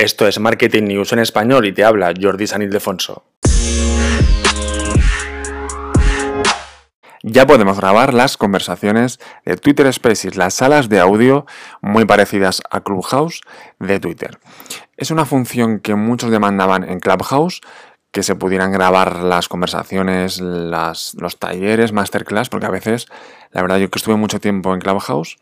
Esto es Marketing News en español y te habla Jordi San Ildefonso. Ya podemos grabar las conversaciones de Twitter Spaces, las salas de audio muy parecidas a Clubhouse de Twitter. Es una función que muchos demandaban en Clubhouse, que se pudieran grabar las conversaciones, los talleres, masterclass, porque a veces, la verdad, yo que estuve mucho tiempo en Clubhouse,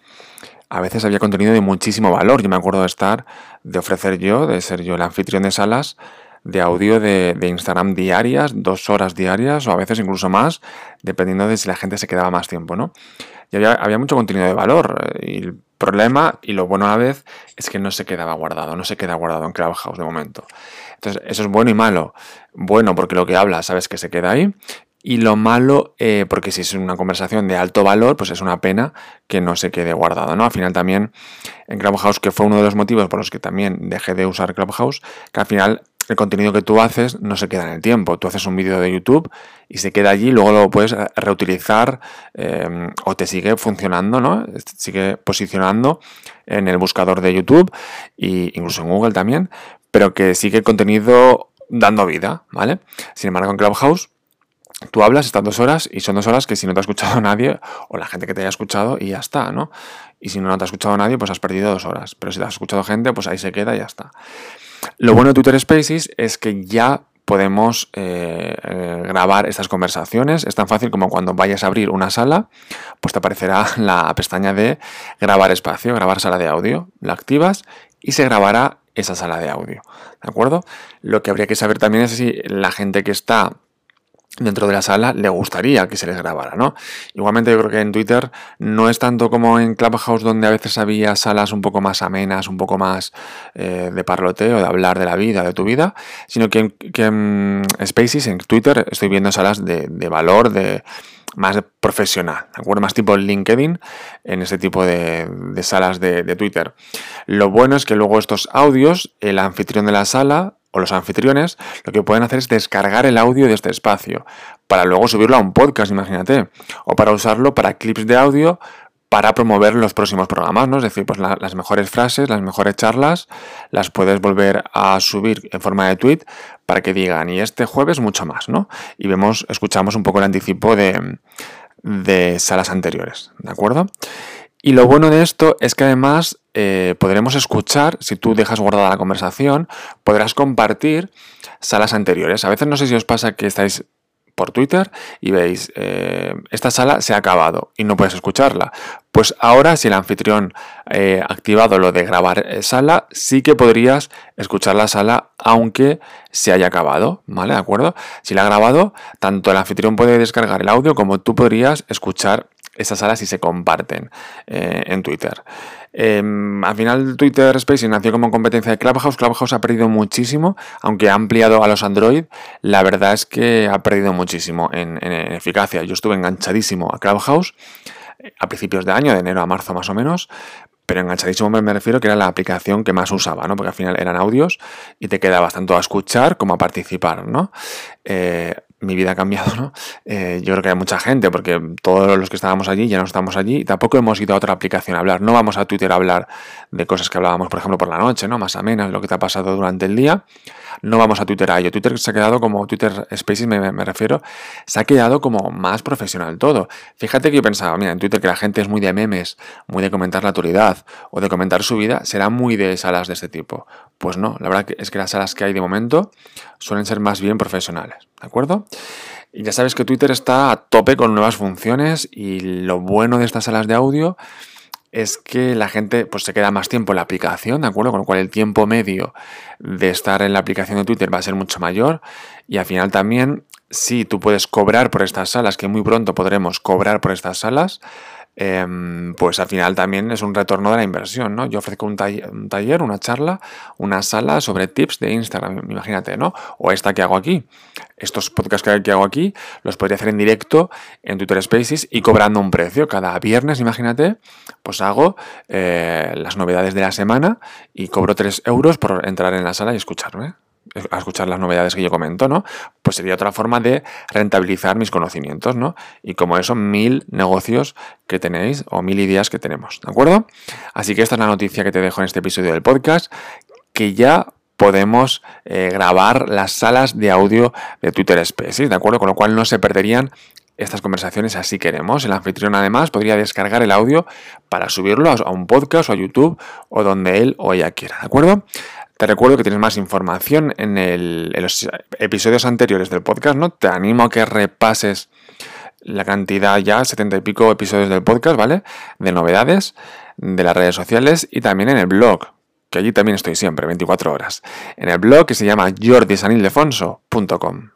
a veces había contenido de muchísimo valor. Yo me acuerdo de estar, de ofrecer yo, de ser yo el anfitrión de salas de audio de, Instagram diarias, dos horas diarias o a veces incluso más, dependiendo de si la gente se quedaba más tiempo, ¿no? Y había, mucho contenido de valor. Eh, y el problema, y lo bueno a la vez, es que no se quedaba guardado, no se queda guardado en Clubhouse de momento. Entonces, eso es bueno y malo. Bueno, porque lo que habla, sabes que se queda ahí. Y lo malo, eh, porque si es una conversación de alto valor, pues es una pena que no se quede guardado, ¿no? Al final también en Clubhouse, que fue uno de los motivos por los que también dejé de usar Clubhouse, que al final el contenido que tú haces no se queda en el tiempo. Tú haces un vídeo de YouTube y se queda allí, luego lo puedes reutilizar eh, o te sigue funcionando, ¿no? Sigue posicionando en el buscador de YouTube e incluso en Google también, pero que sigue el contenido dando vida, ¿vale? Sin embargo, en Clubhouse tú hablas estas dos horas y son dos horas que si no te ha escuchado nadie o la gente que te haya escuchado y ya está, ¿no? Y si no, te ha escuchado nadie, pues has perdido dos horas. Pero si te has escuchado gente, pues ahí se queda y ya está. Lo bueno de Twitter Spaces es que ya podemos eh, eh, grabar estas conversaciones. Es tan fácil como cuando vayas a abrir una sala, pues te aparecerá la pestaña de grabar espacio, grabar sala de audio. La activas y se grabará esa sala de audio. ¿De acuerdo? Lo que habría que saber también es si la gente que está dentro de la sala le gustaría que se les grabara, ¿no? Igualmente yo creo que en Twitter no es tanto como en Clubhouse donde a veces había salas un poco más amenas, un poco más eh, de parloteo, de hablar de la vida, de tu vida, sino que, en Spaces, en Twitter, estoy viendo salas de, valor, de más profesional, ¿de acuerdo? Más tipo LinkedIn en ese tipo de, salas de Twitter. Lo bueno es que luego estos audios, el anfitrión de la sala o los anfitriones lo que pueden hacer es descargar el audio de este espacio para luego subirlo a un podcast, imagínate, o para usarlo para clips de audio para promover los próximos programas, ¿no? Es decir, pues las mejores frases, las mejores charlas, las puedes volver a subir en forma de tweet para que digan, y este jueves mucho más, ¿no? Y vemos, escuchamos un poco el anticipo de, de salas anteriores, ¿de acuerdo? Y lo bueno de esto es que además eh, podremos escuchar, si tú dejas guardada la conversación, podrás compartir salas anteriores. A veces no sé si os pasa que estáis por Twitter y veis, eh, esta sala se ha acabado y no puedes escucharla. Pues ahora, si el anfitrión eh, ha activado lo de grabar sala, sí que podrías escuchar la sala aunque se haya acabado, ¿vale? ¿De acuerdo? Si la ha grabado, tanto el anfitrión puede descargar el audio como tú podrías escuchar esas salas si se comparten eh, en Twitter. Em, al final Twitter Spaces nació como competencia de Clubhouse. Clubhouse ha perdido muchísimo, aunque ha ampliado a los Android, la verdad es que ha perdido muchísimo en, en eficacia. Yo estuve enganchadísimo a Clubhouse eh, a principios de año, de enero a marzo más o menos, pero enganchadísimo me refiero que era la aplicación que más usaba, ¿no? Porque al final eran audios y te quedabas tanto a escuchar como a participar, ¿no? Eh, mi vida ha cambiado, ¿no? Eh, yo creo que hay mucha gente, porque todos los que estábamos allí ya no estamos allí tampoco hemos ido a otra aplicación a hablar. No vamos a Twitter a hablar de cosas que hablábamos, por ejemplo, por la noche, ¿no? Más amenas, lo que te ha pasado durante el día. No vamos a Twitter a ello. Twitter se ha quedado como, Twitter Spaces me, me refiero, se ha quedado como más profesional todo. Fíjate que yo pensaba, mira, en Twitter que la gente es muy de memes, muy de comentar la actualidad o de comentar su vida, será muy de salas de este tipo. Pues no, la verdad es que las salas que hay de momento suelen ser más bien profesionales, ¿de acuerdo? Y ya sabes que Twitter está a tope con nuevas funciones y lo bueno de estas salas de audio es que la gente pues, se queda más tiempo en la aplicación, ¿de acuerdo? Con lo cual el tiempo medio de estar en la aplicación de Twitter va a ser mucho mayor y al final también si tú puedes cobrar por estas salas, que muy pronto podremos cobrar por estas salas, Em, pues al final también es un retorno de la inversión, ¿no? Yo ofrezco un taller, una charla, una sala sobre tips de Instagram, imagínate, ¿no? O esta que hago aquí. Estos podcasts que, hago aquí los podría hacer en directo en Twitter Spaces y cobrando un precio. Cada viernes, imagínate, pues hago eh, las novedades de la semana y cobro 3 euros por entrar en la sala y escucharme a escuchar las novedades que yo comento, ¿no? Pues sería otra forma de rentabilizar mis conocimientos, ¿no? Y como eso, mil negocios que tenéis o mil ideas que tenemos, ¿de acuerdo? Así que esta es la noticia que te dejo en este episodio del podcast, que ya podemos eh, grabar las salas de audio de Twitter Spaces, ¿de acuerdo? Con lo cual no se perderían estas conversaciones así queremos. El anfitrión además podría descargar el audio para subirlo a un podcast o a YouTube o donde él o ella quiera, ¿de acuerdo? Te recuerdo que tienes más información en, en los episodios anteriores del podcast, ¿no? Te animo a que repases la cantidad ya, setenta y pico episodios del podcast, ¿vale? De novedades de las redes sociales y también en el blog, que allí también estoy siempre, 24 horas. En el blog que se llama jordisanildefonso.com.